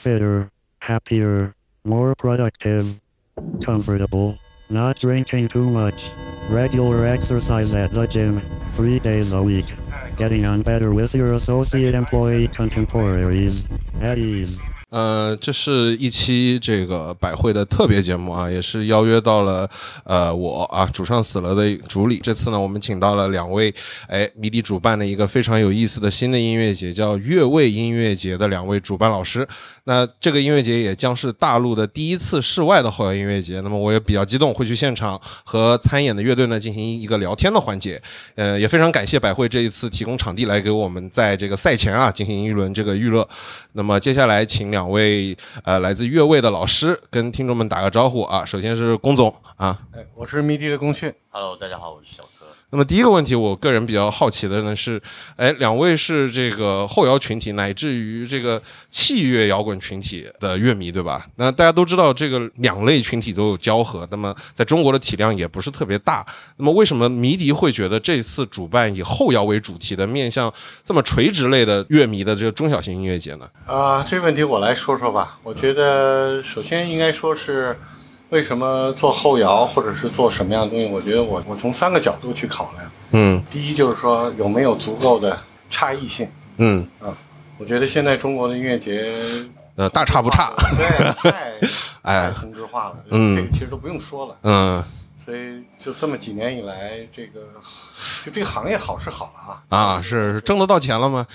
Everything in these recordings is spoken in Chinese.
fitter, happier, more productive, comfortable, not drinking too much, regular exercise at the gym, three days a week, getting on better with your associate employee contemporaries, at ease. 呃，这是一期这个百汇的特别节目啊，也是邀约到了呃我啊主唱死了的主理。这次呢，我们请到了两位哎迷笛主办的一个非常有意思的新的音乐节，叫乐位音乐节的两位主办老师。那这个音乐节也将是大陆的第一次室外的后摇音乐节。那么我也比较激动，会去现场和参演的乐队呢进行一个聊天的环节。呃，也非常感谢百汇这一次提供场地来给我们在这个赛前啊进行一轮这个预热。那么接下来请两。位呃，来自越位的老师跟听众们打个招呼啊。首先是龚总啊，哎，我是迷笛的龚迅。Hello，大家好，我是小柯。那么第一个问题，我个人比较好奇的呢是，哎，两位是这个后摇群体乃至于这个器乐摇滚群体的乐迷，对吧？那大家都知道，这个两类群体都有交合。那么在中国的体量也不是特别大。那么为什么迷笛会觉得这次主办以后摇为主题的、面向这么垂直类的乐迷的这个中小型音乐节呢？啊，这个问题我来说说吧。我觉得首先应该说是。为什么做后摇，或者是做什么样的东西？我觉得我我从三个角度去考量。嗯，第一就是说有没有足够的差异性。嗯啊，我觉得现在中国的音乐节，呃，大差不差，对，太哎同质化了。嗯，这个其实都不用说了。嗯，所以就这么几年以来，这个就这个行业好是好了啊。啊，是挣得到钱了吗？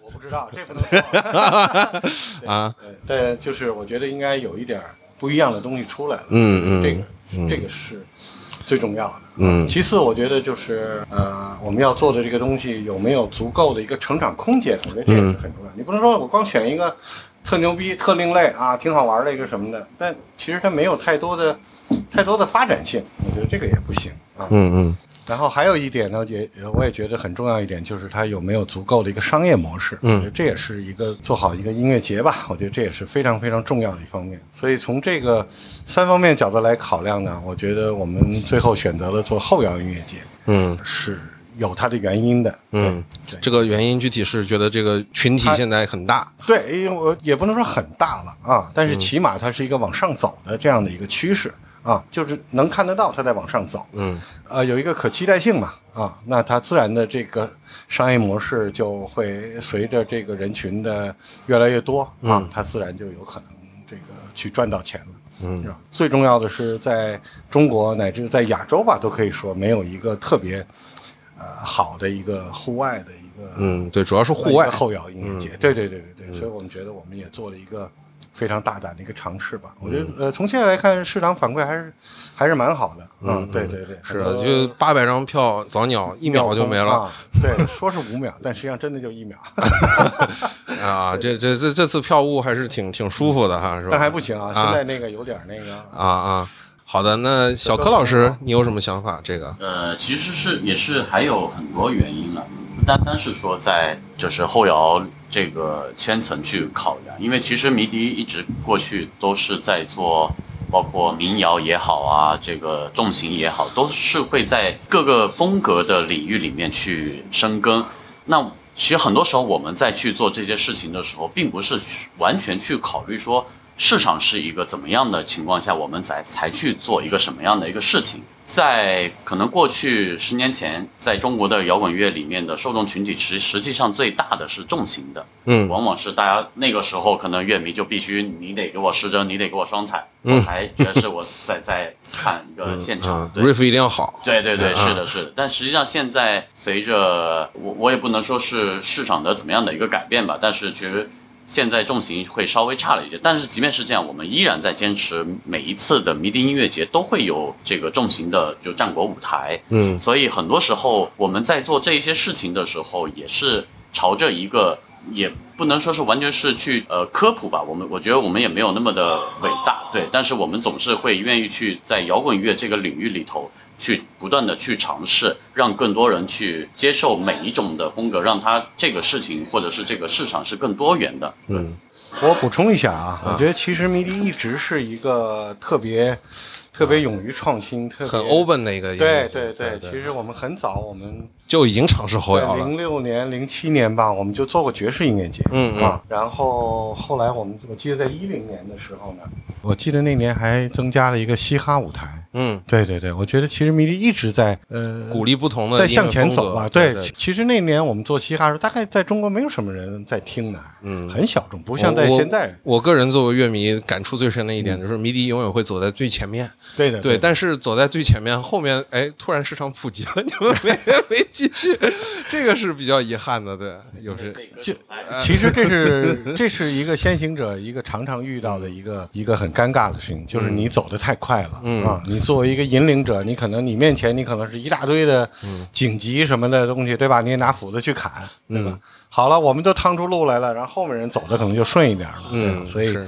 我不知道，这不能说。啊，但就是我觉得应该有一点儿。不一样的东西出来了，嗯嗯，这个这个是最重要的，嗯。其次，我觉得就是呃，我们要做的这个东西有没有足够的一个成长空间，我觉得这也是很重要。你不能说我光选一个特牛逼、特另类啊，挺好玩的一个什么的，但其实它没有太多的太多的发展性，我觉得这个也不行啊，嗯嗯。然后还有一点呢，也我也觉得很重要一点，就是它有没有足够的一个商业模式。嗯，这也是一个做好一个音乐节吧，我觉得这也是非常非常重要的一方面。所以从这个三方面角度来考量呢，我觉得我们最后选择了做后摇音乐节。嗯，是有它的原因的。嗯，这个原因具体是觉得这个群体现在很大。对，因为我也不能说很大了啊，但是起码它是一个往上走的这样的一个趋势。啊，就是能看得到它在往上走，嗯，呃，有一个可期待性嘛，啊，那它自然的这个商业模式就会随着这个人群的越来越多啊，它自然就有可能这个去赚到钱了，嗯，最重要的是在中国乃至在亚洲吧，都可以说没有一个特别呃好的一个户外的一个，嗯，对，主要是户外后摇音乐节，对对对对对，所以我们觉得我们也做了一个。非常大胆的一个尝试吧，我觉得呃，从现在来看，市场反馈还是还是蛮好的。嗯，对对对，是啊，就八百张票，早鸟一秒就没了。对，说是五秒，但实际上真的就一秒。啊，这这这这次票务还是挺挺舒服的哈，是吧？但还不行啊，现在那个有点那个啊啊。好的，那小柯老师，你有什么想法？这个呃，其实是也是还有很多原因了，单单是说在就是后摇。这个圈层去考量，因为其实迷笛一直过去都是在做，包括民谣也好啊，这个重型也好，都是会在各个风格的领域里面去深耕。那其实很多时候我们在去做这些事情的时候，并不是完全去考虑说市场是一个怎么样的情况下，我们才才去做一个什么样的一个事情。在可能过去十年前，在中国的摇滚乐里面的受众群体，实实际上最大的是重型的，嗯，往往是大家那个时候可能乐迷就必须你得给我失真，你得给我双踩，我才觉得是我在在看一个现场，riff 一定要好，对对对，是的，是的。但实际上现在随着我我也不能说是市场的怎么样的一个改变吧，但是其实。现在重型会稍微差了一些，但是即便是这样，我们依然在坚持每一次的迷笛音乐节都会有这个重型的就战国舞台。嗯，所以很多时候我们在做这一些事情的时候，也是朝着一个，也不能说是完全是去呃科普吧。我们我觉得我们也没有那么的伟大，对，但是我们总是会愿意去在摇滚乐这个领域里头。去不断的去尝试，让更多人去接受每一种的风格，让它这个事情或者是这个市场是更多元的。嗯，我补充一下啊，我觉得其实迷笛一直是一个特别特别勇于创新、特别很 open 的一个。对对对，其实我们很早，我们就已经尝试后摇了。零六年、零七年吧，我们就做过爵士音乐节，嗯嗯啊，然后后来我们我记得在一零年的时候呢，我记得那年还增加了一个嘻哈舞台。嗯，对对对，我觉得其实迷笛一直在呃鼓励不同的在向前走吧。对其其实那年我们做嘻哈的时候，大概在中国没有什么人在听的，嗯很小众，不像在现在。我个人作为乐迷，感触最深的一点就是迷笛永远会走在最前面。对的，对，的但是走在最前面，后面哎，突然市场普及了，你们没没继续，这个是比较遗憾的。对，有时就 其实这是 这是一个先行者一个常常遇到的一个一个很尴尬的事情，就是你走的太快了、嗯啊！你作为一个引领者，你可能你面前你可能是一大堆的嗯荆棘什么的东西，对吧？你也拿斧子去砍，对吧？嗯好了，我们都趟出路来了，然后后面人走的可能就顺一点了，对吧嗯，所以是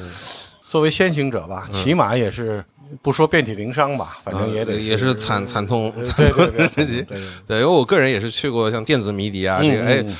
作为先行者吧，起码也是不说遍体鳞伤吧，反正也得呃也是惨惨痛惨痛对对对 至极对。因为我个人也是去过像电子迷笛啊，嗯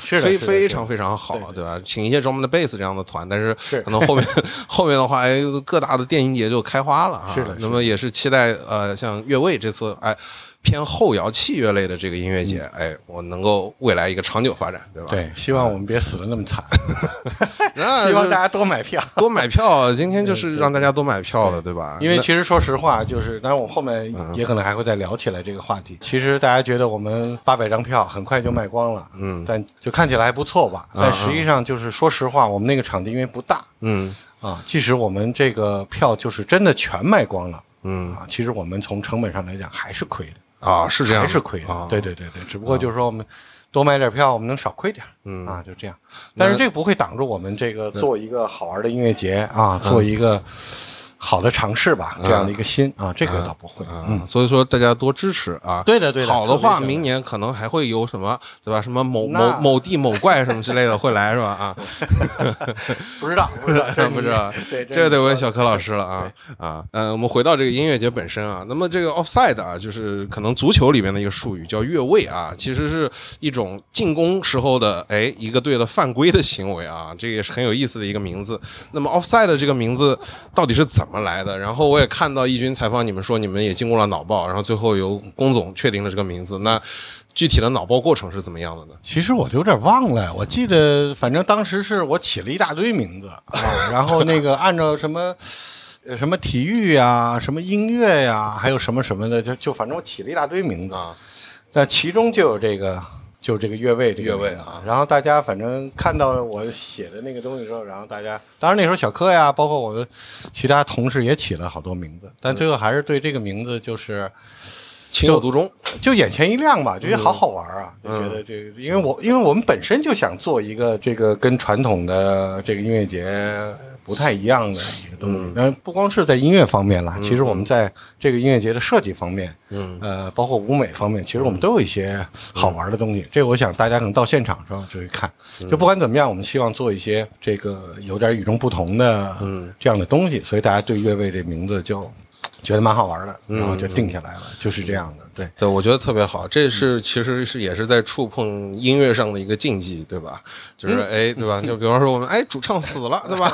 这个哎非非常非常好对，吧？请一些专门的贝斯这样的团，但是是可能后面 后面的话，哎，各大的电音节就开花了啊。是的那么也是期待呃，像越位这次哎。偏后摇器乐类的这个音乐节，哎，我能够未来一个长久发展，对吧？嗯对，希望我们别死的那么惨，希望大家多买票。多买票。今天就是让大家多买票的，对吧？因为其实说实话，就是当然我后面也可能还会再聊起来这个话题。其实大家觉得我们八百张票很快就卖光了，嗯但就看起来还不错吧？嗯但实际上就是说实话，我们那个场地因为不大嗯啊，即使我们这个票就是真的全卖光了嗯啊，其实我们从成本上来讲还是亏的，啊，是这样，还是亏的啊。。对对对对，只不过就是说我们多买点票，我们能少亏点。嗯啊，就这样。但是这个不会挡住我们这个做一个好玩的音乐节啊，嗯做一个好的尝试吧，这样的一个心啊，这个倒不会。啊，嗯，所以说大家多支持啊。对的对的好的话，明年可能还会有什么，对吧？什么某某某地某怪什么之类的会来是吧？啊，不知道，不知道，这 不知道，对，这得问小柯。柯老师了啊啊。嗯，我们回到这个音乐节本身啊，那么这个 offside 啊，就是可能足球里面的一个术语叫越位啊，其实是一种进攻时候的哎一个队的犯规的行为啊，这个也是很有意思的一个名字。那么 offside 这个名字到底是怎么来的？然后我也看到易军采访你们说你们也经过了脑爆，然后最后由龚总确定了这个名字。那具体的脑爆过程是怎么样的呢？其实我就有点忘了，我记得反正当时是我起了一大堆名字啊，然后那个按照什么。呃，什么体育呀，什么音乐呀，还有什么什么的，就就反正我起了一大堆名字，啊，那其中就有这个，就这个越位这个越位啊。然后大家反正看到我写的那个东西之后，然后大家，当然那时候小柯呀，包括我的其他同事也起了好多名字，但最后还是对这个名字就是情有独钟。就眼前一亮吧，就觉得好好玩啊，嗯。就觉得这个，因为我因为我们本身就想做一个这个跟传统的这个音乐节不太一样的一个东西。嗯，然后不光是在音乐方面啦，其实我们在这个音乐节的设计方面，嗯。呃，包括舞美方面，其实我们都有一些好玩的东西。这个我想大家可能到现场的时候就会看。嗯。就不管怎么样，我们希望做一些这个有点与众不同的嗯。这样的东西，所以大家对越位这名字就觉得蛮好玩的，嗯然后就定下来了，就是这样的。对，对，我觉得特别好，这是其实是也是在触碰音乐上的一个禁忌，对吧？就是哎，对吧？就比方说我们哎主唱死了，对吧？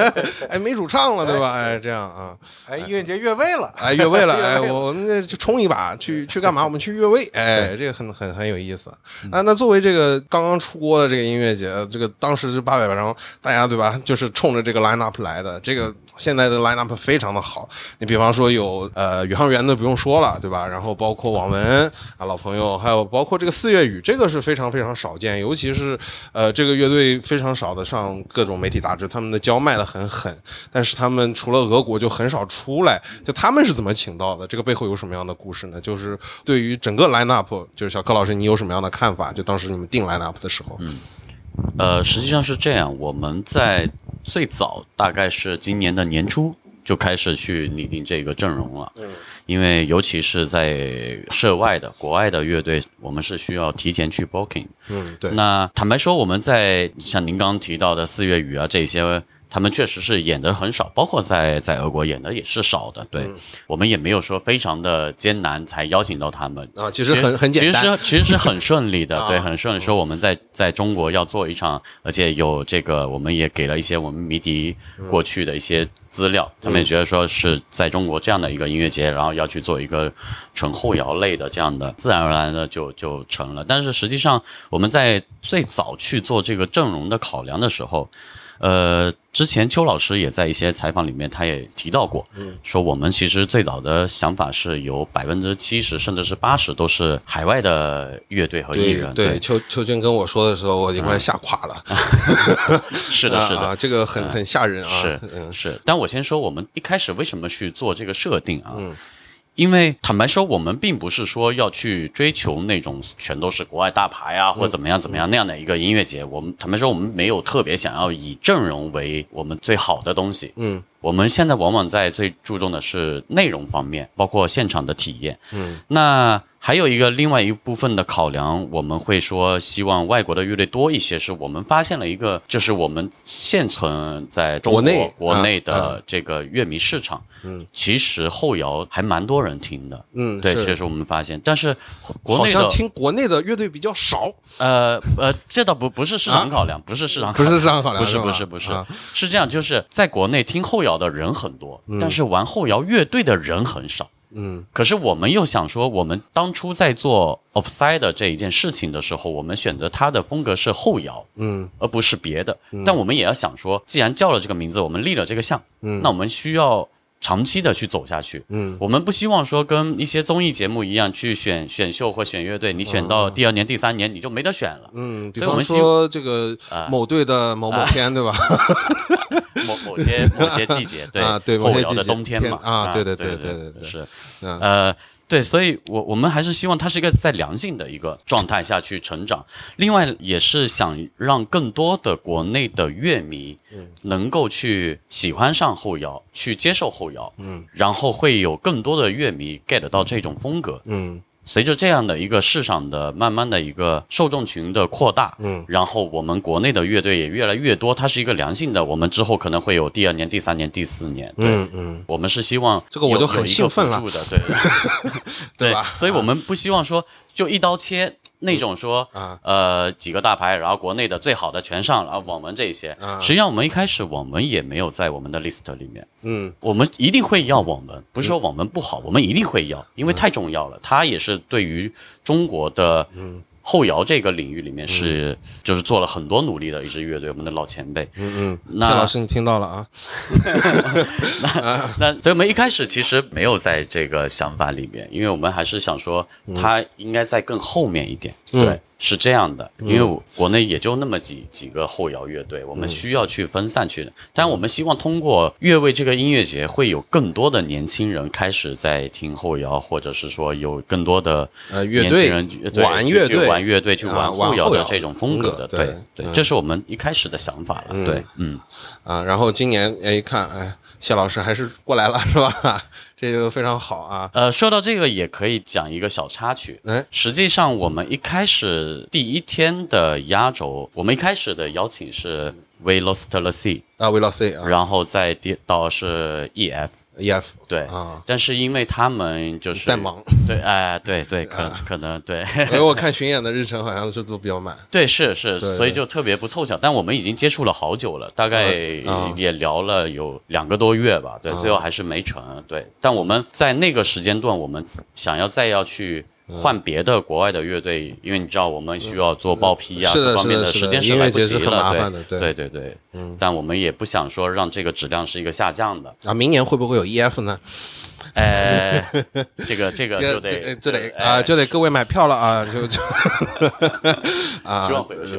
哎没主唱了，对吧？哎这样啊，哎，音乐节越位了，哎越位了，哎我们这就冲一把，去去干嘛？我们去越位，哎，这个很很很有意思。啊，那作为这个刚刚出锅的这个音乐节，这个当时是八百张，大家对吧？就是冲着这个 line up 来的。这个现在的 line up 非常的好，你比方说有呃宇航员的不用说了，对吧？然后包括网文啊老朋友，还有包括这个四月雨，这个是非常非常少见，尤其是呃这个乐队非常少的上各种媒体杂志，他们的胶卖的很狠，但是他们除了俄国就很少出来。就他们是怎么请到的？这个背后有什么样的故事呢？就是对于整个 line up，就是小柯老师，你有什么样的看法？就当时你们定 line up 的时候，嗯呃，实际上是这样，我们在最早大概是今年的年初就开始去拟定这个阵容了。嗯，因为尤其是在涉外的国外的乐队，我们是需要提前去 booking。嗯，对，那坦白说，我们在像您刚刚提到的四月雨啊这些他们确实是演的很少，包括在在俄国演的也是少的。对、嗯我们也没有说非常的艰难才邀请到他们。啊，其实很很简单，其实是其实是很顺利的，啊对，很顺利。说我们在在中国要做一场，而且有这个，我们也给了一些我们迷笛过去的一些资料，他们也觉得说是在中国这样的一个音乐节，然后要去做一个纯后摇类的这样的，自然而然的就就成了。但是实际上我们在最早去做这个阵容的考量的时候。呃，之前邱老师也在一些采访里面，他也提到过，说我们其实最早的想法是有百分之七十甚至是八十都是海外的乐队和艺对人，对，邱邱军跟我说的时候，我已经快吓垮了。是的，是的，啊，这个很很吓人啊。是。但我先说，我们一开始为什么去做这个设定啊？嗯因为坦白说，我们并不是说要去追求那种全都是国外大牌啊，或者怎么样怎么样那样的一个音乐节。我们坦白说，我们没有特别想要以阵容为我们最好的东西。嗯我们现在往往在最注重的是内容方面，包括现场的体验。嗯那还有一个另外一部分的考量，我们会说希望外国的乐队多一些，是我们发现了一个，就是我们现存在中国国内的这个乐迷市场，嗯。其实后摇还蛮多人听的。嗯，对，是。这是我们发现，但是国内的像听国内的乐队比较少。呃呃，这倒不不是市场考量，不是市场考量，不是市场考量不是不是不是。啊，是这样，就是在国内听后摇的人很多，但是玩后摇乐队的人很少。嗯可是我们又想说，我们当初在做 offside 这一件事情的时候，我们选择它的风格是后摇，嗯而不是别的。但我们也要想说，既然叫了这个名字，我们立了这个项，嗯那我们需要长期的去走下去。嗯我们不希望说跟一些综艺节目一样去选选秀或选乐队，你选到第二年、第三年你就没得选了。嗯，所以我们希说这个啊某队的某某天，对吧？某某些某些季节，对啊对后摇的冬天嘛，天啊对对对对对对对是嗯呃。对，所以我我们还是希望它是一个在良性的一个状态下去成长。另外，也是想让更多的国内的乐迷能够去喜欢上后摇，去接受后摇，嗯然后会有更多的乐迷 get 到这种风格。嗯随着这样的一个市场的慢慢的一个受众群的扩大，嗯。然后我们国内的乐队也越来越多，它是一个良性的，我们之后可能会有第二年、第三年、第四年，对。嗯嗯，我们是希望这个我就很兴奋了。对。对吧？所以我们不希望说就一刀切那种说啊呃几个大牌，然后国内的最好的全上，然后网文这些。啊实际上我们一开始网文也没有在我们的 list 里面，嗯我们一定会要网文，不是说网文不好，我们一定会要，因为太重要了。它也是对于中国的后摇这个领域里面是就是做了很多努力的一支乐队，我们的老前辈。嗯嗯，那谢老师你听到了啊？那所以我们一开始其实没有在这个想法里面，因为我们还是想说它应该在更后面一点。嗯对，是这样的，因为我国内也就那么几几个后摇乐队，我们需要去分散去的。但我们希望通过越位这个音乐节，会有更多的年轻人开始在听后摇，或者是说有更多的呃乐队年轻人对去去玩乐队玩乐队，去啊玩后摇的这种风格的。对对这是我们一开始的想法了。对，嗯。啊，然后今年哎一看，哎，谢老师还是过来了是吧？这个非常好啊。呃，说到这个，也可以讲一个小插曲。哎，实际上，我们一开始第一天的压轴，我们一开始的邀请是 We Lost the Sea，啊，We Lost C 啊然后再跌到是 EF，，EF 对。啊，但是因为他们就是在忙，对，哎，对对，可可能对，因为我看巡演的日程好像是都比较满。对，是是，所以就特别不凑巧。但我们已经接触了好久了，大概也聊了有两个多月吧。对，啊最后还是没成。对，但我们在那个时间段，我们想要再要去换别的国外的乐队，因为你知道我们需要做报批啊，各方面的时间是来不及了。很麻烦的对对对对对，但我们也不想说让这个质量是一个下降的。啊，明年会不会有 EF 呢？哎，这个这个就得就得哎啊，就得各位买票了啊，就就 啊，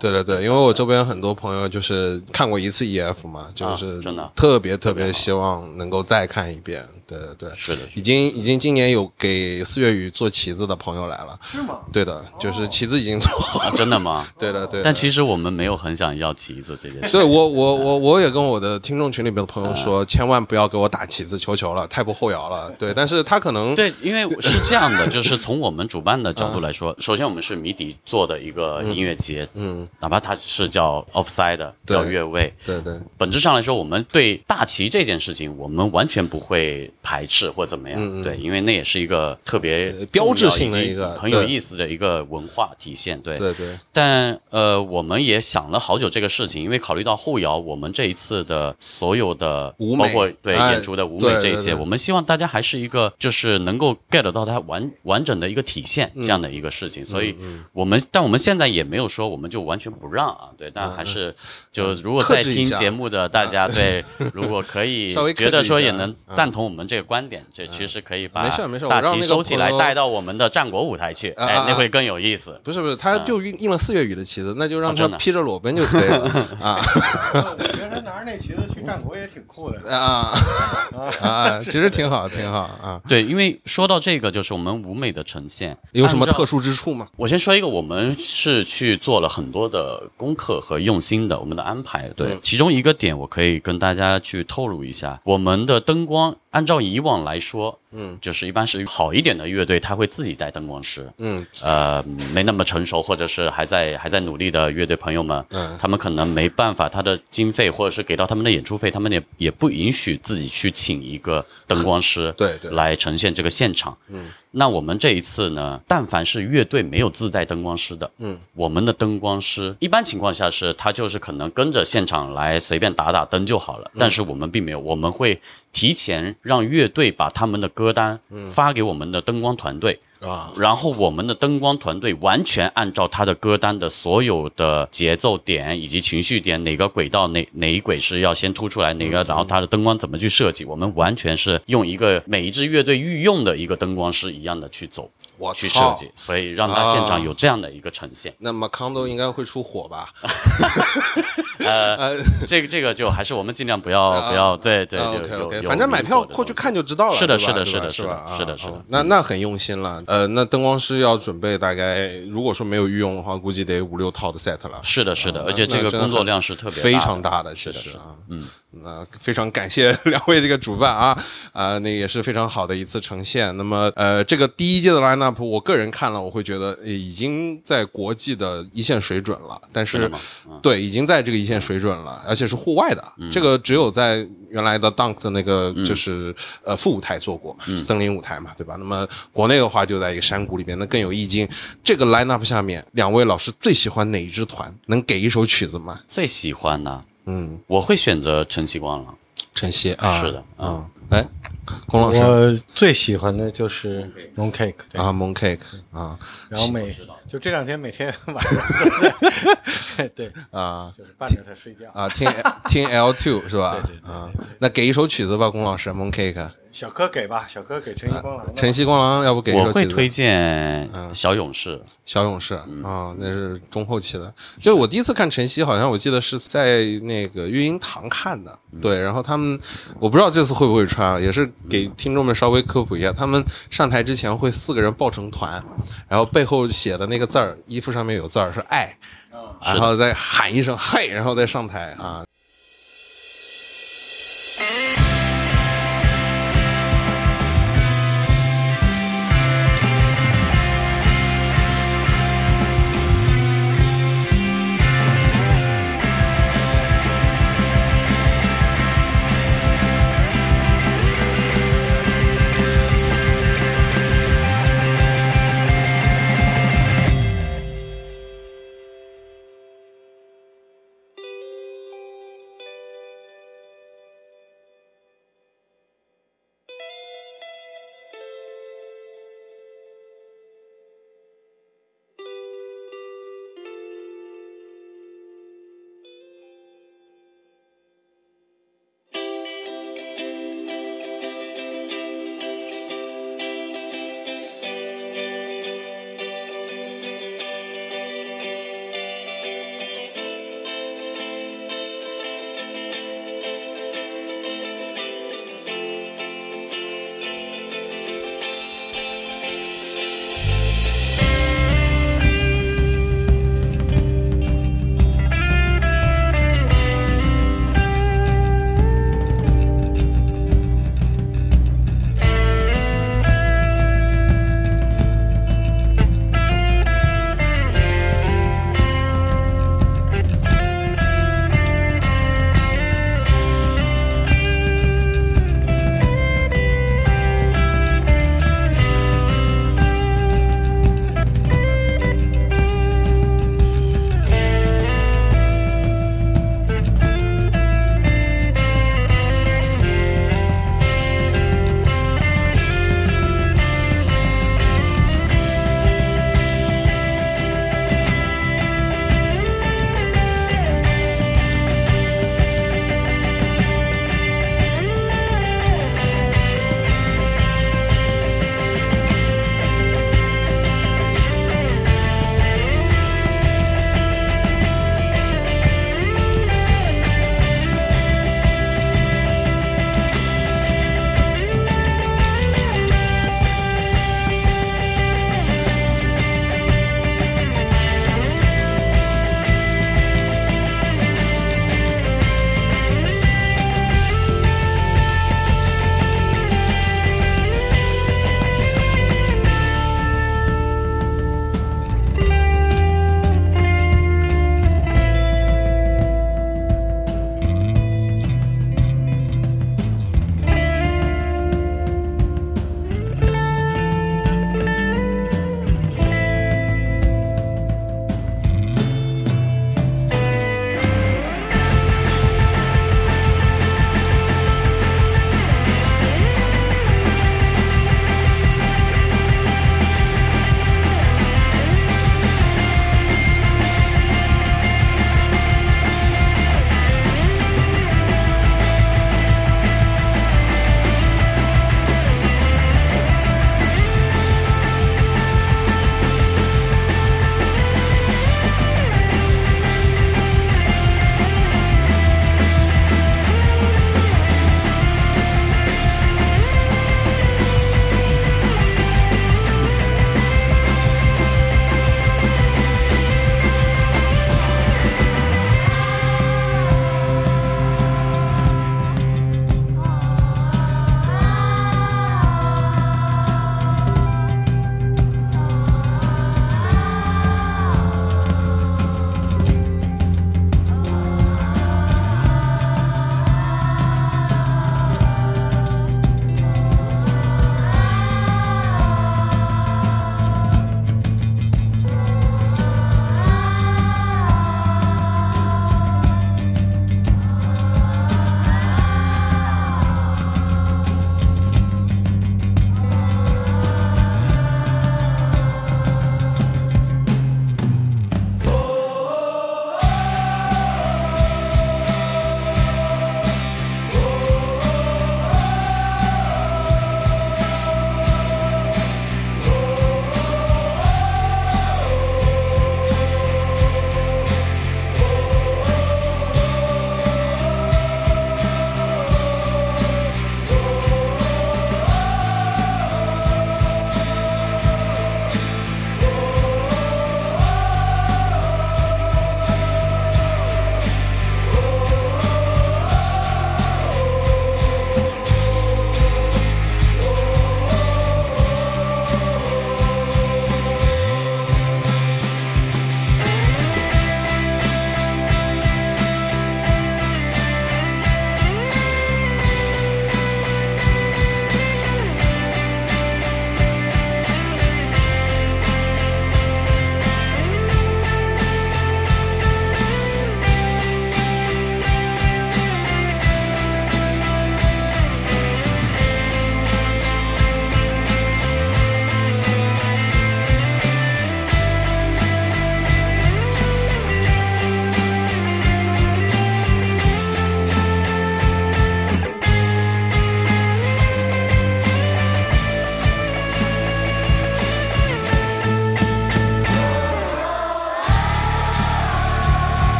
对对对，因为我周边很多朋友就是看过一次 EF 嘛，就是真的特别特别希望能够再看一遍。对对对，是的已经已经今年有给四月雨做旗子的朋友来了，是吗？对的，就是旗子已经做好啊了，真的吗？对的对。但其实我们没有很想要旗子这件事。对我我我我也跟我的听众群里边的朋友说，千万不要给我打旗子，求求了，太不后摇了。了，对，但是他可能对，因为是这样的，就是从我们主办的角度来说，首先我们是谜底做的一个音乐节，嗯，哪怕它是叫 offside 对叫越位，对对。本质上来说，我们对大旗这件事情，我们完全不会排斥或怎么样，对，因为那也是一个特别呃标志性的一个很有意思的一个文化体现，对。对。对，但呃，我们也想了好久这个事情，因为考虑到后摇，我们这一次的所有的舞美包括对哎演出的舞美这些，我们希望大家还是一个就是能够 get 到它完完整的一个体现嗯。这样的一个事情，所以我们但我们现在也没有说我们就完全不让啊，对，但还是就如果在听节目的大家对，如果可以 稍微觉得说也能赞同我们这个观点，这其实可以把没事没事我大让那个旗收起来带到我们的战国舞台去，哎那会更有意思。不是不是，他就印印了四月雨的旗子，那就让他披着裸奔就可以了。啊。我觉得他拿着那旗子去 战国也挺酷的。啊啊 啊！其实挺好，挺好啊。对，因为说到这个，就是我们舞美的呈现有什么特殊之处吗？我先说一个，我们是去做了很多的功课和用心的我们的安排。对，嗯其中一个点我可以跟大家去透露一下，我们的灯光按照以往来说，嗯。就是一般是好一点的乐队，他会自己带灯光师。嗯。呃，没那么成熟，或者是还在还在努力的乐队朋友们，嗯。他们可能没办法，他的经费或者是给到他们的演出费，他们也也不允许自己去请一个灯光师，对对。来呈现这个现场。嗯，那我们这一次呢，但凡是乐队没有自带灯光师的，嗯，我们的灯光师一般情况下是他就是可能跟着现场来随便打打灯就好嗯了，但是我们并没有，我们会提前让乐队把他们的歌单发给我们的灯光团队。啊。然后我们的灯光团队完全按照他的歌单的所有的节奏点以及情绪点，哪个轨道哪哪一轨是要先突出来，哪个然后他的灯光怎么去设计，我们完全是用一个每一支乐队御用的一个灯光师一样的去走我去设计，所以让他现场有这样的一个呈现。那么康都应该会出火吧？呃，这个这个就还是我们尽量不要不要对对，就 OK OK，反正买票过去看就知道了。是的是的是的是吧啊是的是的啊那那很用心了。呃，那灯光师要准备大概，如果说没有御用的话，估计得五六套的 set 了。是的是的，啊而且这个工作量是特别非常大的，其实啊，嗯，那非常感谢两位这个主办啊，啊，那也是非常好的一次呈现。那么，呃，这个第一届的 lineup，我个人看了，我会觉得呃已经在国际的一线水准了，但是对，已经在这个一线水准了，而且是户外的，这个只有在原来的 Dunk 的那个嗯就是、呃副舞台做过嘛，森林舞台嘛，对吧？那么国内的话就在一个山谷里边，那更有意境。这个 lineup 下面，两位老师最喜欢哪一支团？能给一首曲子吗？最喜欢呢，嗯，我会选择晨曦光了。晨曦啊，是的嗯，哎，龚老师。我最喜欢的就是 Mooncake，啊，Moon Cake 啊。然后每就这两天每天晚上 对，啊就是伴着他睡觉。啊，听 听 L two 是吧？对对对啊，那给一首曲子吧，龚老师，Moon Cake，小柯给吧，小柯给晨曦光廊的吧。晨曦光狼，要不给一首曲子？我会推荐小勇士，小勇士啊，那是中后期的。就我第一次看晨曦，好像我记得是在那个育婴堂看的。对，然后他们，我不知道这次会不会穿啊，也是给听众们稍微科普一下，他们上台之前会四个人抱成团，然后背后写的那个字儿，衣服上面有字儿是爱，然后再喊一声嘿，然后再上台啊。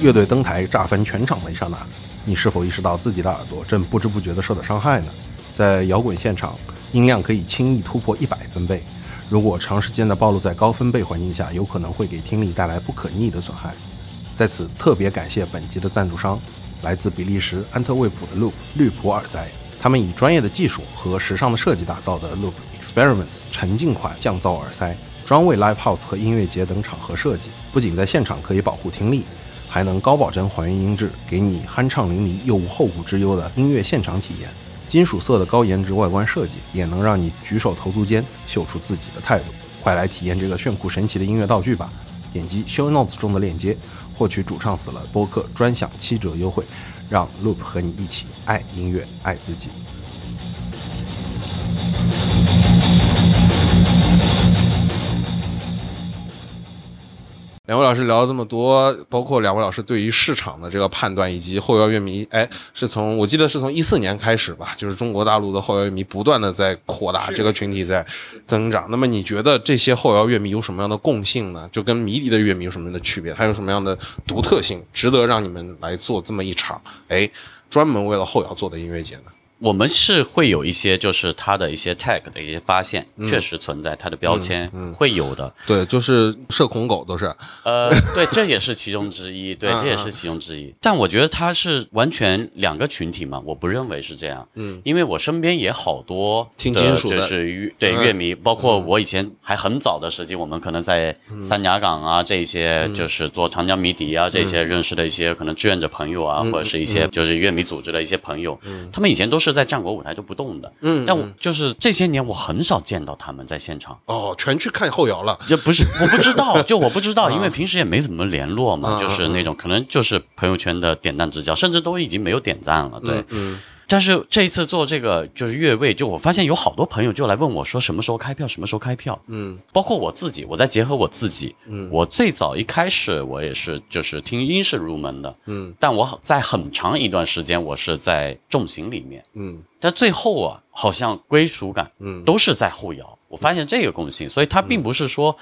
乐队登台炸翻全场的一刹那，你是否意识到自己的耳朵正不知不觉地受到伤害呢？在摇滚现场，音量可以轻易突破一百分贝，如果长时间的暴露在高分贝环境下，有可能会给听力带来不可逆的损害。在此特别感谢本集的赞助商，来自比利时安特卫普的 Loop 绿普耳塞。他们以专业的技术和时尚的设计打造的 Loop Experiments 沉浸款降噪耳塞，专为 Live House 和音乐节等场合设计。不仅在现场可以保护听力，还能高保真还原音质，给你酣畅淋漓又无后顾之忧的音乐现场体验。金属色的高颜值外观设计，也能让你举手投足间秀出自己的态度。快来体验这个炫酷神奇的音乐道具吧！点击 Show Notes 中的链接，获取主唱死了播客专享七折优惠。让 Loop 和你一起爱音乐，爱自己。两位老师聊了这么多，包括两位老师对于市场的这个判断，以及后摇乐迷，哎，是从我记得是从一四年开始吧，就是中国大陆的后摇乐迷不断的在扩大，这个群体在增长。那么你觉得这些后摇乐迷有什么样的共性呢？就跟迷笛的乐迷有什么样的区别？它有什么样的独特性，值得让你们来做这么一场，哎，专门为了后摇做的音乐节呢？我们是会有一些，就是它的一些 tag 的一些发现，确实存在它的标签，会有的。对，就是社恐狗都是。呃，对，这也是其中之一。对，这也是其中之一。但我觉得它是完全两个群体嘛，我不认为是这样。嗯，因为我身边也好多听金属的，就是乐对乐迷，包括我以前还很早的时期，我们可能在三峡港啊这些，就是做长江迷笛啊这些认识的一些可能志愿者朋友啊，或者是一些就是乐迷组织的一些朋友，他们以前都是。在战国舞台就不动的，嗯，但我就是这些年我很少见到他们在现场。哦，全去看后摇了，就不是我不知道，就我不知道，因为平时也没怎么联络嘛，就是那种可能就是朋友圈的点赞之交，甚至都已经没有点赞了，对，嗯。但是这一次做这个就是越位，就我发现有好多朋友就来问我说什么时候开票，什么时候开票。嗯，包括我自己，我再结合我自己。嗯，我最早一开始我也是就是听英式入门的。嗯，但我在很长一段时间我是在重型里面。嗯，但最后啊，好像归属感，嗯，都是在后摇。我发现这个共性，所以它并不是说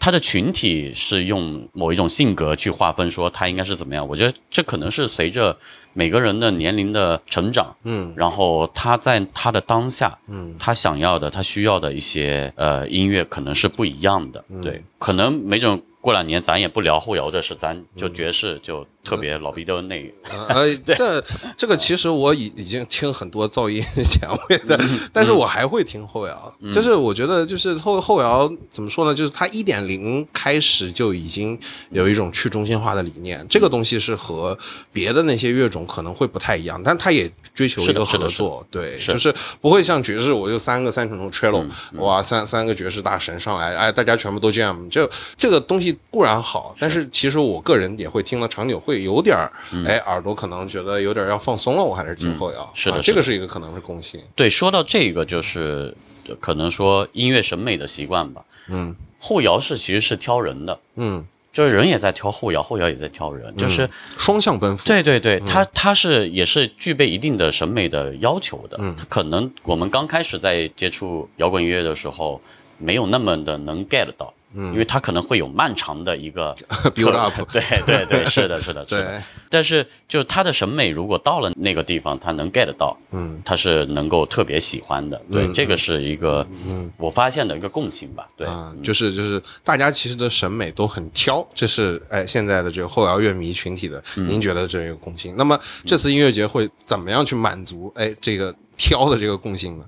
它的群体是用某一种性格去划分，说他应该是怎么样。我觉得这可能是随着。每个人的年龄的成长，嗯，然后他在他的当下，嗯，他想要的、他需要的一些呃音乐可能是不一样的，对，可能没准。过两年咱也不聊后摇的事，咱就爵士就特别老逼的那。呃，这这个其实我已已经听很多噪音前卫的，但是我还会听后摇。就是我觉得就是后后摇怎么说呢？就是它一点零开始就已经有一种去中心化的理念，这个东西是和别的那些乐种可能会不太一样，但它也追求一个合作。对，就是不会像爵士，我就三个三重奏 cello，哇，三三个爵士大神上来，哎，大家全部都这样，就这个东西。固然好，但是其实我个人也会听了长久会有点儿，哎，耳朵可能觉得有点要放松了，我还是听后摇。是的，这个是一个可能是共性。对，说到这个，就是可能说音乐审美的习惯吧。嗯，后摇是其实是挑人的。嗯，就是人也在挑后摇，后摇也在挑人，就是双向奔赴。对对对，他他是也是具备一定的审美的要求的。嗯，可能我们刚开始在接触摇滚音乐的时候，没有那么的能 get 到。嗯，因为它可能会有漫长的一个 build up，对对对，是的，是的，是的。但是，就他的审美如果到了那个地方，他能 get 到，嗯，他是能够特别喜欢的。对，这个是一个，嗯，我发现的一个共性吧。对，就是就是大家其实的审美都很挑，这是哎现在的这个后摇乐迷群体的，您觉得这一个共性？那么这次音乐节会怎么样去满足哎这个挑的这个共性呢？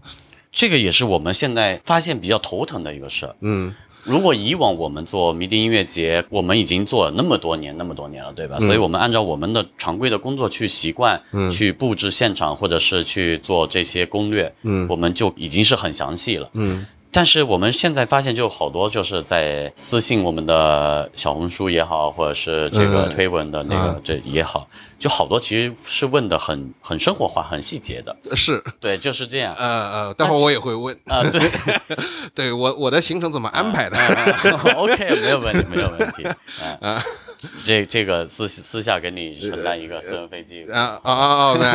这个也是我们现在发现比较头疼的一个事儿。嗯。如果以往我们做迷笛音乐节，我们已经做了那么多年、那么多年了，对吧？所以我们按照我们的常规的工作去习惯，去布置现场，或者是去做这些攻略，嗯，我们就已经是很详细了，嗯。但是我们现在发现，就好多就是在私信我们的小红书也好，或者是这个推文的那个这也好，就好多其实是问的很很生活化、很细节的。是对，就是这样。呃呃，待会儿我也会问啊。对，对我我的行程怎么安排的？OK，没有问题，没有问题。啊。这这个私私下给你承担一个私人飞机，啊啊啊啊！那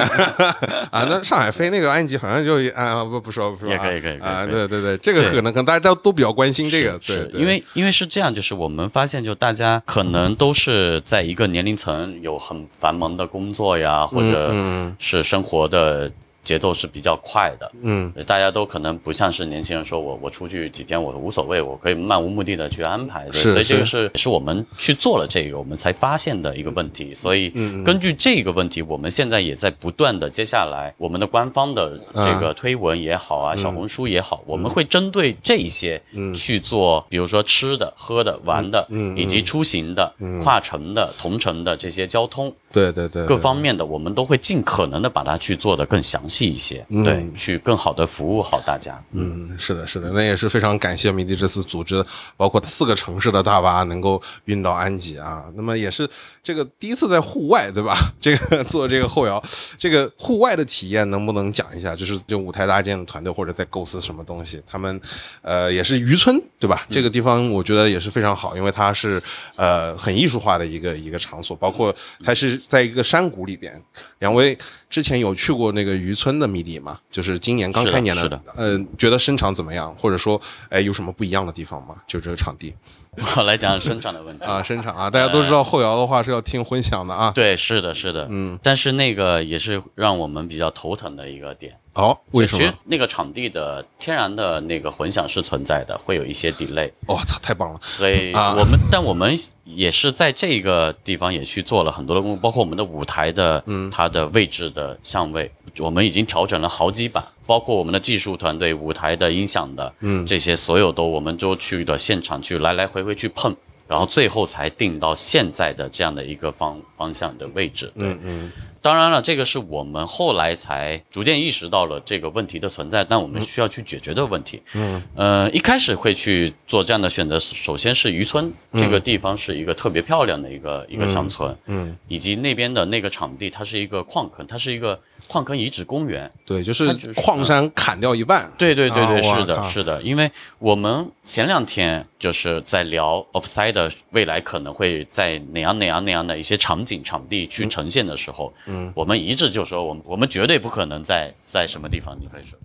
啊，那上海飞那个安吉好像就啊不不说不说啊，也可以可以啊，对对对，这个可能可能大家都都比较关心这个，对对，因为因为是这样，就是我们发现，就大家可能都是在一个年龄层有很繁忙的工作呀，或者嗯。是生活的节奏是比较快的。嗯。大家都可能不像是年轻人说我我出去几天我无所谓，我可以漫无目的的去安排的，是所以这个是。是是我们去做了这个，我们才发现的一个问题。所以根据这个问题，我们现在也在不断的接下来我们的官方的这个推文也好啊，小红书也好，我们会针对这些嗯。去做，比如说吃的、喝的、玩的，以及出行的、跨城的、同城的这些交通。对对对，各方面的，我们都会尽可能的把它去做的更详细一些，嗯对，去更好的服务好大家。嗯，是的，是的，那也是非常感谢迷笛这次组织，包括四个城市的大巴能够运到安吉啊。那么也是这个第一次在户外，对吧？这个 做这个后摇，这个户外的体验能不能讲一下？就是就舞台搭建的团队或者在构思什么东西？他们呃也是渔村，对吧？这个地方我觉得也是非常好，因为它是呃很艺术化的一个一个场所，包括它是在一个山谷里边。两位之前有去过那个渔村的迷底吗？就是今年刚开年是的呃，觉得声场怎么样？或者说，哎，有什么不一样的地方吗？就这个场地 我来讲生场的问题啊，声场啊，大家都知道后摇的话是要听混响的啊。对，是的，是的，嗯，但是那个也是让我们比较头疼的一个点。哦，为什么其实？那个场地的天然的那个混响是存在的，会有一些 delay，我、操，太棒了！所以啊我们，但我们也是在这个地方也去做了很多的工作，包括我们的舞台的，嗯它的位置的相位，我们已经调整了好几版，包括我们的技术团队、舞台的音响的，嗯这些所有都我们都去的现场去来来回回去碰，然后最后才定到现在的这样的一个方方向的位置。对，嗯嗯当然了，这个是我们后来才逐渐意识到了这个问题的存在，但我们需要去解决的问题。嗯。呃，一开始会去做这样的选择，首先是渔村、这个地方是一个特别漂亮的一个、一个乡村，嗯，以及那边的那个场地，它是一个矿坑，它是一个矿坑遗址公园。对，就是矿山砍掉一半。对对对对，啊是的，是的，因为我们前两天就是在聊 Offside 未来可能会在哪样哪样哪样的一些场景场地去呈现的时候，嗯，我们一致就说我们我们绝对不可能在在什么地方，你可以说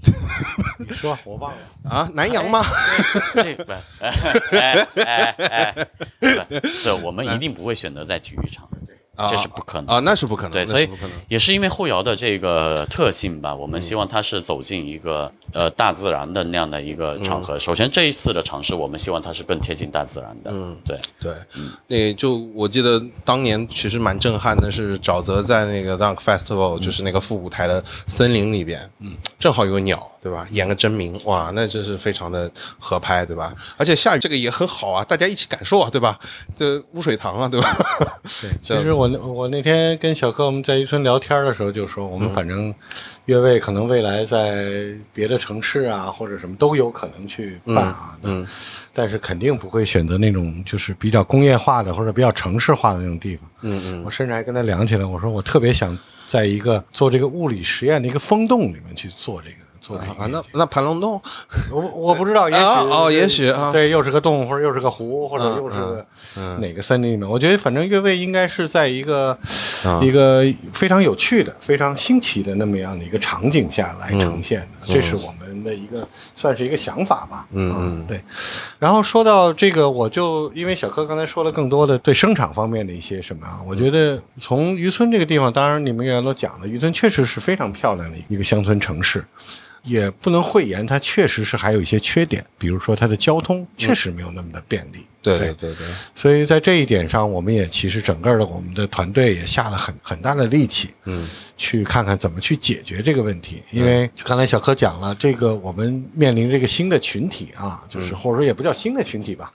你说我忘了，啊，南阳吗？这不，哎哎哎哎，不是，我们一定不会选择在体育场，啊这是不可能啊，那是不可能，对，所以。也是因为后摇的这个特性吧，我们希望它是走进一个呃大自然的那样的一个场合。首先这一次的尝试，我们希望它是更贴近大自然的。嗯对，对，那就我记得当年其实蛮震撼的，是沼泽在那个 Dunk Festival，就是那个副舞台的森林里边，嗯，正好有鸟，对吧？演个真名，哇，那真是非常的合拍，对吧？而且下雨这个也很好啊，大家一起感受啊，对吧？这污水塘啊，对吧？对，其实我那我那天跟小柯我们在渔村聊天的时候就说，我们反正越位可能未来在别的城市啊或者什么都有可能去办啊，嗯但是肯定不会选择那种就是比较工业化的或者比较城市化的那种地方。嗯嗯我甚至还跟他聊起来，我说我特别想在一个做这个物理实验的一个风洞里面去做这个做这个啊，那那盘龙洞，我我不知道，也许、啊哦也许啊对，又是个洞，或者又是个湖，或者嗯又是哪个森林里面。我觉得反正越位应该是在一个、啊一个非常有趣的、非常新奇的那么样的一个场景下来呈现的，这是我们的一个算是一个想法吧。嗯啊嗯对。然后说到这个，我就因为小柯刚才说了更多的对生产方面的一些什么啊，我觉得从渔村这个地方，当然你们原来都讲了，渔村确实是非常漂亮的一个乡村城市。也不能讳言，它确实是还有一些缺点，比如说它的交通确实没有那么的便利。对对。对对，所以在这一点上，我们也其实整个的我们的团队也下了很很大的力气，嗯。去看看怎么去解决这个问题。因为刚才小柯讲了，这个我们面临这个新的群体啊，就是或者说也不叫新的群体吧。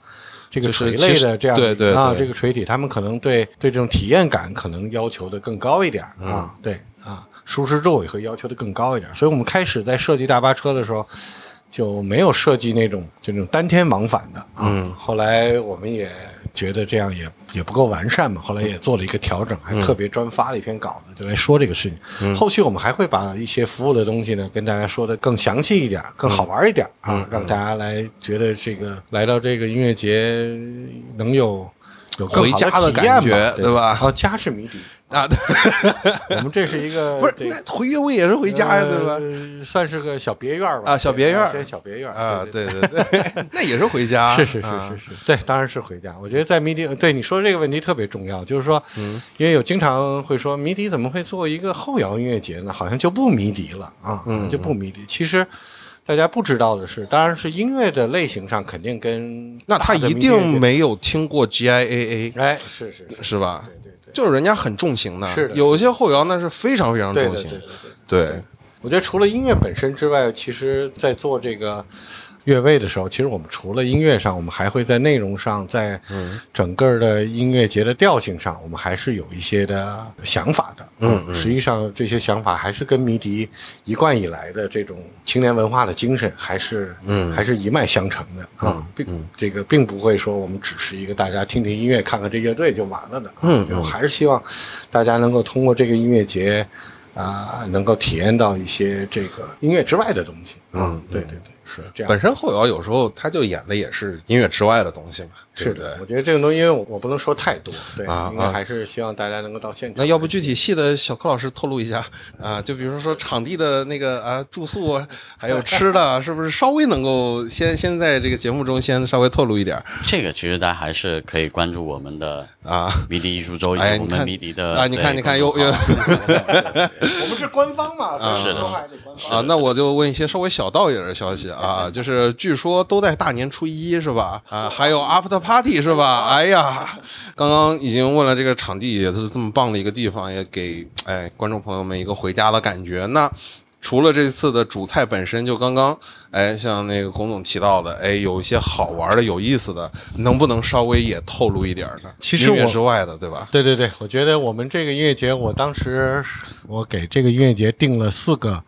这个垂类的这样对对啊，对这个垂体，他们可能对对这种体验感可能要求的更高一点嗯啊，对啊，舒适度也会要求的更高一点。所以我们开始在设计大巴车的时候，就没有设计那种就那种单天往返的啊。嗯后来我们也觉得这样也也不够完善嘛，后来也做了一个调整，还特别专发了一篇稿子，就来说这个事情。后续我们还会把一些服务的东西呢，跟大家说的更详细一点，更好玩一点啊，让大家来觉得这个来到这个音乐节能有。回好家的感觉，对吧哦，家是谜底，啊，我们这是一个不是，回越位也是回家呀，对吧？呃算是个小别院儿吧啊小别院小别院儿啊，对。对对对，那也是回家，是是是啊是是，对，当然是回家。我觉得在谜底，对你说这个问题特别重要，就是说，嗯，因为有经常会说谜底怎么会做一个后摇音乐节呢？好像就不谜底了啊，嗯就不谜底。其实大家不知道的是，当然是音乐的类型上肯定跟那他一定没有听过 GIAA，哎，是是是，吧？对对对，就是人家很重型的，是的有些后摇那是非常非常重型。对，我觉得除了音乐本身之外，其实在做这个乐位的时候，其实我们除了音乐上，我们还会在内容上，在整个的音乐节的调性上，我们还是有一些的想法的。嗯嗯实际上这些想法还是跟迷笛一贯以来的这种青年文化的精神，还是嗯还是一脉相承的啊，并这个并不会说我们只是一个大家听听音乐、看看这乐队就完了的。嗯我还是希望大家能够通过这个音乐节。啊、能够体验到一些这个音乐之外的东西。嗯对对对，是这样。本身后摇有时候他就演的也是音乐之外的东西嘛，对对是的，？我觉得这个东西，因为我我不能说太多，对，啊啊应该还是希望大家能够到现场。那要不具体细的小柯老师透露一下啊？就比如说场地的那个啊住宿啊，还有吃的，是不是稍微能够先先在这个节目中先稍微透露一点这个其实大家还是可以关注我们的啊？迷笛艺术周以及我们迷笛的啊你看你看又又 我们是官方嘛，所以是的说还得官方。啊，那我就问一些稍微小道一点的消息啊，就是据说都在大年初一是吧？啊，还有 after party 是吧？哎呀，刚刚已经问了这个场地，也是这么棒的一个地方，也给哎观众朋友们一个回家的感觉。那除了这次的主菜本身，就刚刚哎像那个龚总提到的，哎有一些好玩的、有意思的，能不能稍微也透露一点呢？其实我之外的，对吧？对对对，我觉得我们这个音乐节，我当时我给这个音乐节定了四个、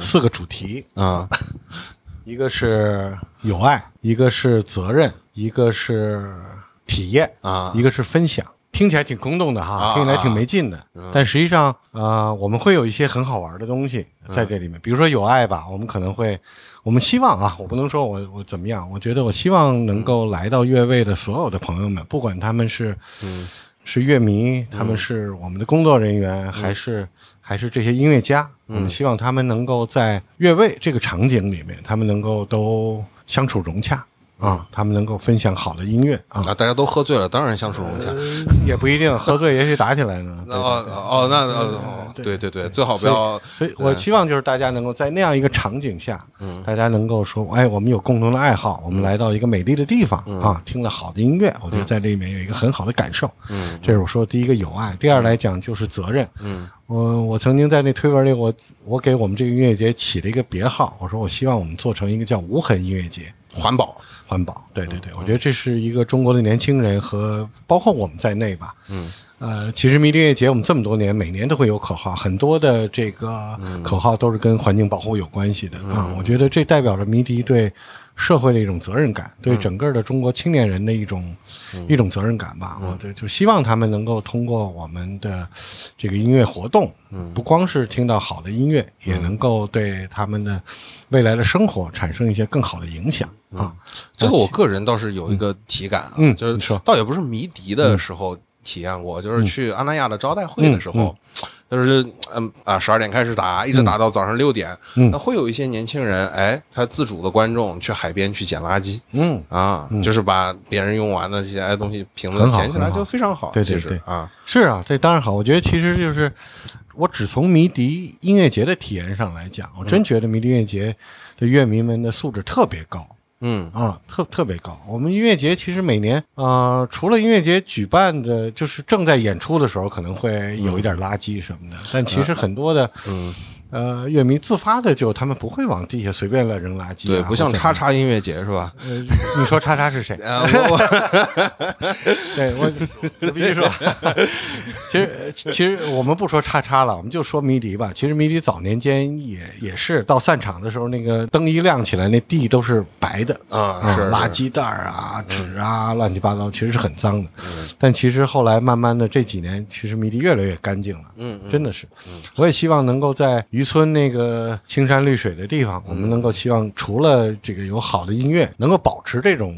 四个主题，啊，一个是友爱，一个是责任，一个是体验啊一个是分享。听起来挺空洞的哈，啊听起来挺没劲的，但实际上，呃，我们会有一些很好玩的东西在这里面，比如说有爱吧，我们可能会，我们希望啊，我不能说我我怎么样，我觉得我希望能够来到越位的所有的朋友们，不管他们是，是乐迷，他们是我们的工作人员，还是还是这些音乐家，我们希望他们能够在乐位这个场景里面，他们能够都相处融洽啊，他们能够分享好的音乐啊，啊，大家都喝醉了，当然相处融洽。也不一定喝醉，也许打起来呢。哦哦，那哦，对对对，最好不要所以我希望就是大家能够在那样一个场景下，大家能够说，哎，我们有共同的爱好，我们来到一个美丽的地方啊，听了好的音乐，我觉得在这里面有一个很好的感受。嗯，这是我说第一个友爱，第二来讲就是责任。嗯，我我曾经在那推文里，我我给我们这个音乐节起了一个别号，我说我希望我们做成一个叫无痕音乐节。环保。环保，对对对，我觉得这是一个中国的年轻人和包括我们在内吧，嗯，呃，其实迷笛音乐节我们这么多年，每年都会有口号，很多的这个口号都是跟环境保护有关系的啊。我觉得这代表着迷笛对社会的一种责任感，对整个的中国青年人的一种一种责任感吧。我对就希望他们能够通过我们的这个音乐活动，不光是听到好的音乐，也能够对他们的未来的生活产生一些更好的影响啊。这个我个人倒是有一个体感啊，嗯就是说。倒也不是迷笛的时候体验过，就是去阿那亚的招待会的时候，就是嗯啊十二点开始打，一直打到早上六点，嗯。那会有一些年轻人，哎，他自主的观众去海边去捡垃圾。嗯，啊，就是把别人用完的这些哎东西瓶子捡起来就非常好，其对对对实啊，是啊，这当然好。我觉得其实就是我只从迷笛音乐节的体验上来讲，我真觉得迷笛音乐节的乐迷们的素质特别高。嗯。啊，特特别高。我们音乐节其实每年，呃，除了音乐节举办的，就是正在演出的时候，可能会有一点垃圾什么的，但其实很多的，嗯，呃，乐迷自发的就他们不会往地下随便乱扔垃圾、啊，对，不像叉叉音乐节是吧？呃，你说叉叉是谁？呃，我 我对我我必须说，其实其实我们不说叉叉了，我们就说迷笛吧。其实迷笛早年间也也是到散场的时候，那个灯一亮起来，那地都是白的啊是是垃圾袋啊、纸啊，乱七八糟，其实是很脏的。但其实后来慢慢的这几年，其实迷笛越来越干净了。嗯嗯真的是。我也希望能够在村那个青山绿水的地方，我们能够希望除了这个有好的音乐，能够保持这种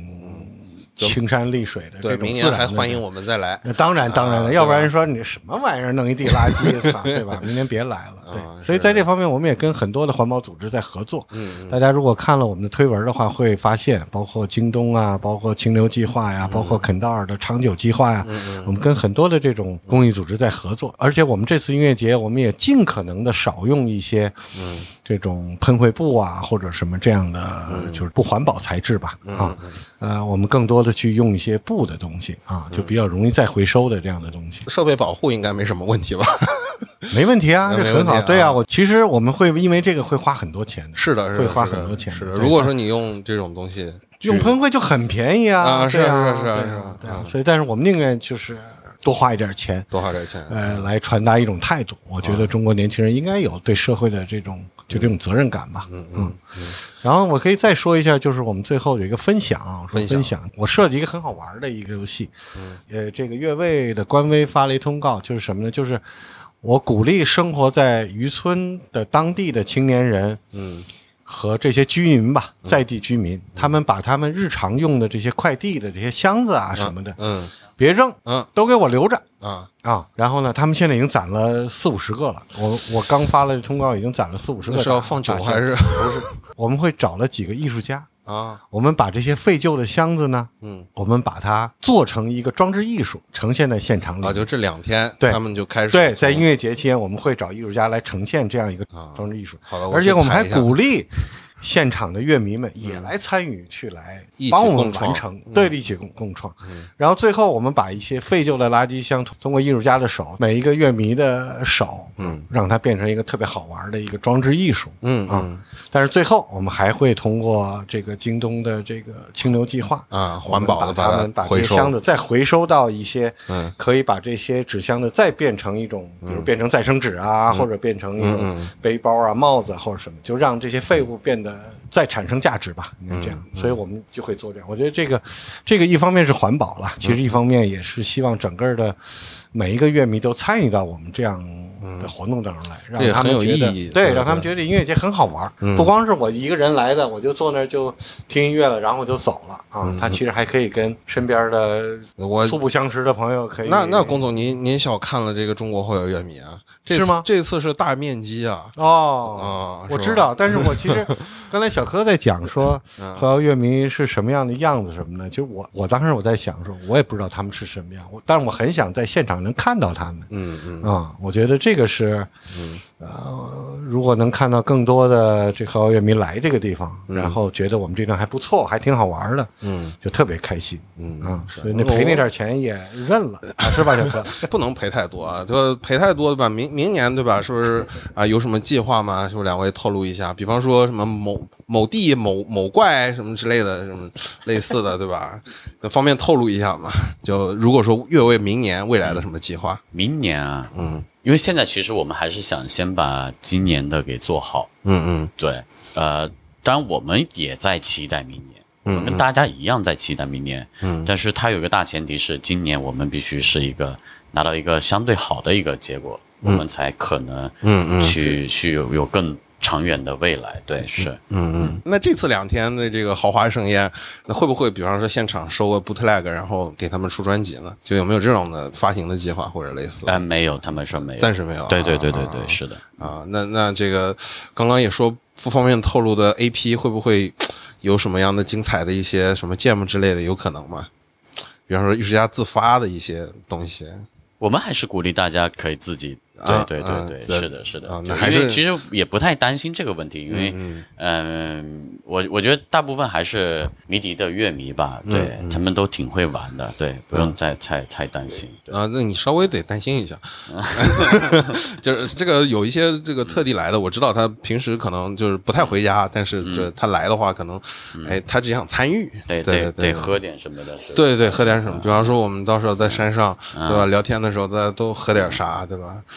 青山绿水的这对，种明年自然欢迎我们再来。那当然，当然了，啊要不然说你什么玩意儿弄一地垃圾，对吧？明年别来了。对，啊所以在这方面，我们也跟很多的环保组织在合作。嗯大家如果看了我们的推文的话，会发现，包括京东啊，包括清流计划嗯呀，包括肯道尔的长久计划呀，我们跟很多的这种公益组织在合作。而且我们这次音乐节，我们也尽可能的少用一些嗯这种喷绘布啊，或者什么这样的，就是不环保材质吧。嗯啊，呃，我们更多的去用一些布的东西啊，就比较容易再回收的这样的东西。设备保护应该没什么问题吧？没问题啊，没这很好。对啊，我其实我们会因为这个会花很多钱的，是的，是的，会花很多钱的。是的，如果说你用这种东西，用喷绘就很便宜啊，啊是啊是啊是啊，对啊嗯所以但是我们宁愿就是多花一点钱，多花点钱，呃，来传达一种态度。我觉得中国年轻人应该有对社会的这种就这种责任感吧。嗯嗯然后我可以再说一下，就是我们最后有一个分享分享，我设计一个很好玩的一个游戏。呃，这个越位的官微发了一通告，就是什么呢？就是我鼓励生活在渔村的当地的青年人，嗯。和这些居民吧，在地居民，他们把他们日常用的这些快递的这些箱子啊什么的，嗯别扔，嗯都给我留着啊啊。然后呢，他们现在已经攒了四五十个了。我我刚发了通告，已经攒了四五十个是要放酒还是？不是 我们会找了几个艺术家，啊？我们把这些废旧的箱子呢，嗯我们把它做成一个装置艺术，呈现在现场里。啊，就这两天，对他们就开始对，在音乐节期间，我们会找艺术家来呈现这样一个啊装置艺术。好的，而且我们还鼓励现场的乐迷们也来参与，去来一起帮我们共完成，嗯对，一起共共创。然后最后我们把一些废旧的垃圾箱，通过艺术家的手，每一个乐迷的手，嗯，让它变成一个特别好玩的一个装置艺术。啊嗯。嗯但是最后我们还会通过这个京东的这个清流计划。啊，环保的把他们把这些箱子再回收到一些，嗯。可以把这些纸箱子再变成一种，比如变成再生纸啊，或者变成一种背包啊、帽子啊或者什么，就让这些废物变得再产生价值吧，应该这样。嗯所以我们就会做这样。我觉得这个，这个一方面是环保了，其实一方面也是希望整个的每一个乐迷都参与到我们这样的活动当中来，让他们觉得意义对，对让他们觉得音乐节很好玩，嗯不光是我一个人来的，我就坐那儿就听音乐了，然后我就走了啊。他其实还可以跟身边的素不相识的朋友可以。那那龚总，您您小看了这个中国后摇乐迷啊？是吗？这次是大面积啊，哦，啊我知道，但是我其实 刚才小柯在讲说 嗯。后摇乐迷是什么样的样子什么的，就我我当时我在想说，我也不知道他们是什么样，我但是我很想在现场能看到他们。嗯嗯。啊、我觉得这个是，嗯呃，如果能看到更多的这后摇乐迷来这个地方，嗯然后觉得我们这段还不错，还挺好玩的，嗯就特别开心。嗯啊，所以那赔那点钱也认了，啊是吧，小 哥？不能赔太多啊，这赔太多对吧？明明年对吧？是不是啊？有什么计划吗？是不是两位透露一下？比方说什么某某地某某怪什么之类的，什么类似的对吧？那方便透露一下嘛？就如果说越为明年未来的什么计划？明年啊，嗯因为现在其实我们还是想先把今年的给做好，嗯嗯。对，呃，当然我们也在期待明年，嗯我跟大家一样在期待明年，嗯。但是它有一个大前提是，今年我们必须是一个拿到一个相对好的一个结果，我们才可能嗯嗯。去去有有更长远的未来。对，是。嗯嗯。那这次两天的这个豪华盛宴，那会不会比方说现场收个 bootleg，然后给他们出专辑呢？就有没有这种的发行的计划或者类似的？呃，没有，他们说没有，暂时没有啊对对对对啊对，是的。啊，那那这个刚刚也说不方便透露的 AP 会不会有什么样的精彩的一些什么节目之类的，有可能吗？比方说艺术家自发的一些东西，我们还是鼓励大家可以自己，啊对对啊对对，这是的，是的那还是因为其实也不太担心这个问题，因为嗯嗯，我我觉得大部分还是迷笛的乐迷吧，对嗯他们都挺会玩的，对，不用再太太担心。啊，那你稍微得担心一下，就是这个有一些这个特地来的，我知道他平时可能就是不太回家，但是这他来的话，可能哎，他只想参与，对对对喝点什么的，对对，喝点什么？比方说我们到时候在山上，嗯对吧？聊天的时候，大家都喝点啥，对吧？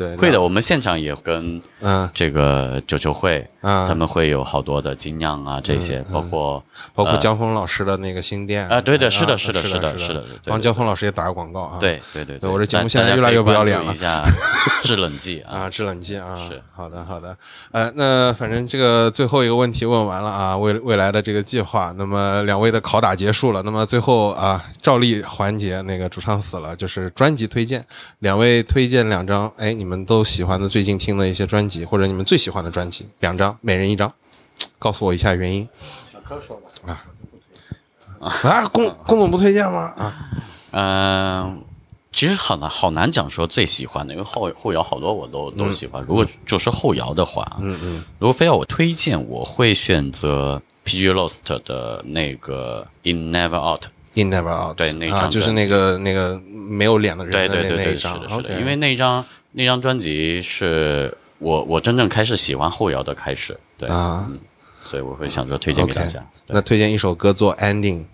对，会的。我们现场也跟嗯。这个九球会，嗯。他们会有好多的精酿啊，这些包括包括江峰老师的那个新店啊对的是的啊是的是是的是的是的帮江峰老师也打个广告啊。对对对对。我这节目现在越来越不要脸了。制冷剂啊，啊，制冷剂啊，是。好的好的，呃，那反正这个最后一个问题问完了啊，未未来的这个计划，那么两位的拷打结束了，那么最后啊，照例环节那个主唱死了，就是专辑推荐，两位推荐两张，哎，你们都喜欢的最近听的一些专辑，或者你们最喜欢的专辑，两张，每人一张，告诉我一下原因小柯说吧，啊啊，龚龚 总不推荐吗？啊，嗯。其实很难好难讲说最喜欢的，因为后后摇好多我都都喜欢。如果就是后摇的话，嗯嗯如果非要我推荐，我会选择 PG Lost 的那个 In Never Out。，In Never Out，对那啊，张专就是那个那个没有脸的人对的对对对，是那那一张的，是的，，OK 因为那张那张专辑是我我真正开始喜欢后摇的开始，对，啊嗯，所以我会想说推荐给大家。对那推荐一首歌做 ending，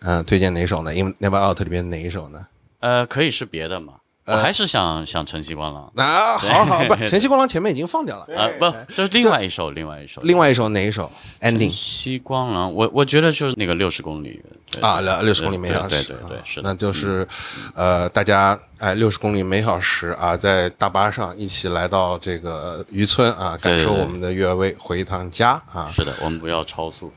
嗯、推荐哪首呢？因为 Never Out 里面哪一首呢？呃，可以是别的嘛，我呃还是想想晨曦光廊啊，好好，不，晨曦光廊前面已经放掉了。啊，不，这是另外一首，另外一首，另外一首哪一首晨？ending 曦光廊，我我觉得就是那个六十公里啊，对六六十公里每小时，对对对是的，那就是呃，大家哎，六十公里每小时啊，在大巴上一起来到这个渔村啊，感受我们的悦味，回一趟家啊。是的，我们不要超速。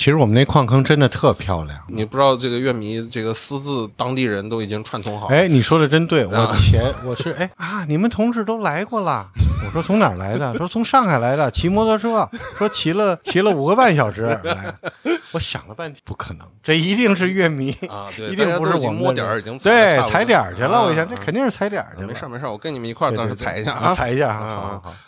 其实我们那矿坑真的特漂亮。你不知道这个乐迷这个私自当地人都已经串通好了。哎，你说的真对，我前我是哎啊，你们同事都来过了。我说从哪儿来的？说从上海来的，骑摩托车，说骑了骑了五个半小时来。我想了半天，不可能，这一定是乐迷啊，对，一定不是我们摸点儿已经对踩踩点儿去了。我想这啊肯定是踩点儿去了。没事儿没事儿，我跟你们一块儿对，到时候踩一下啊，踩一下，好。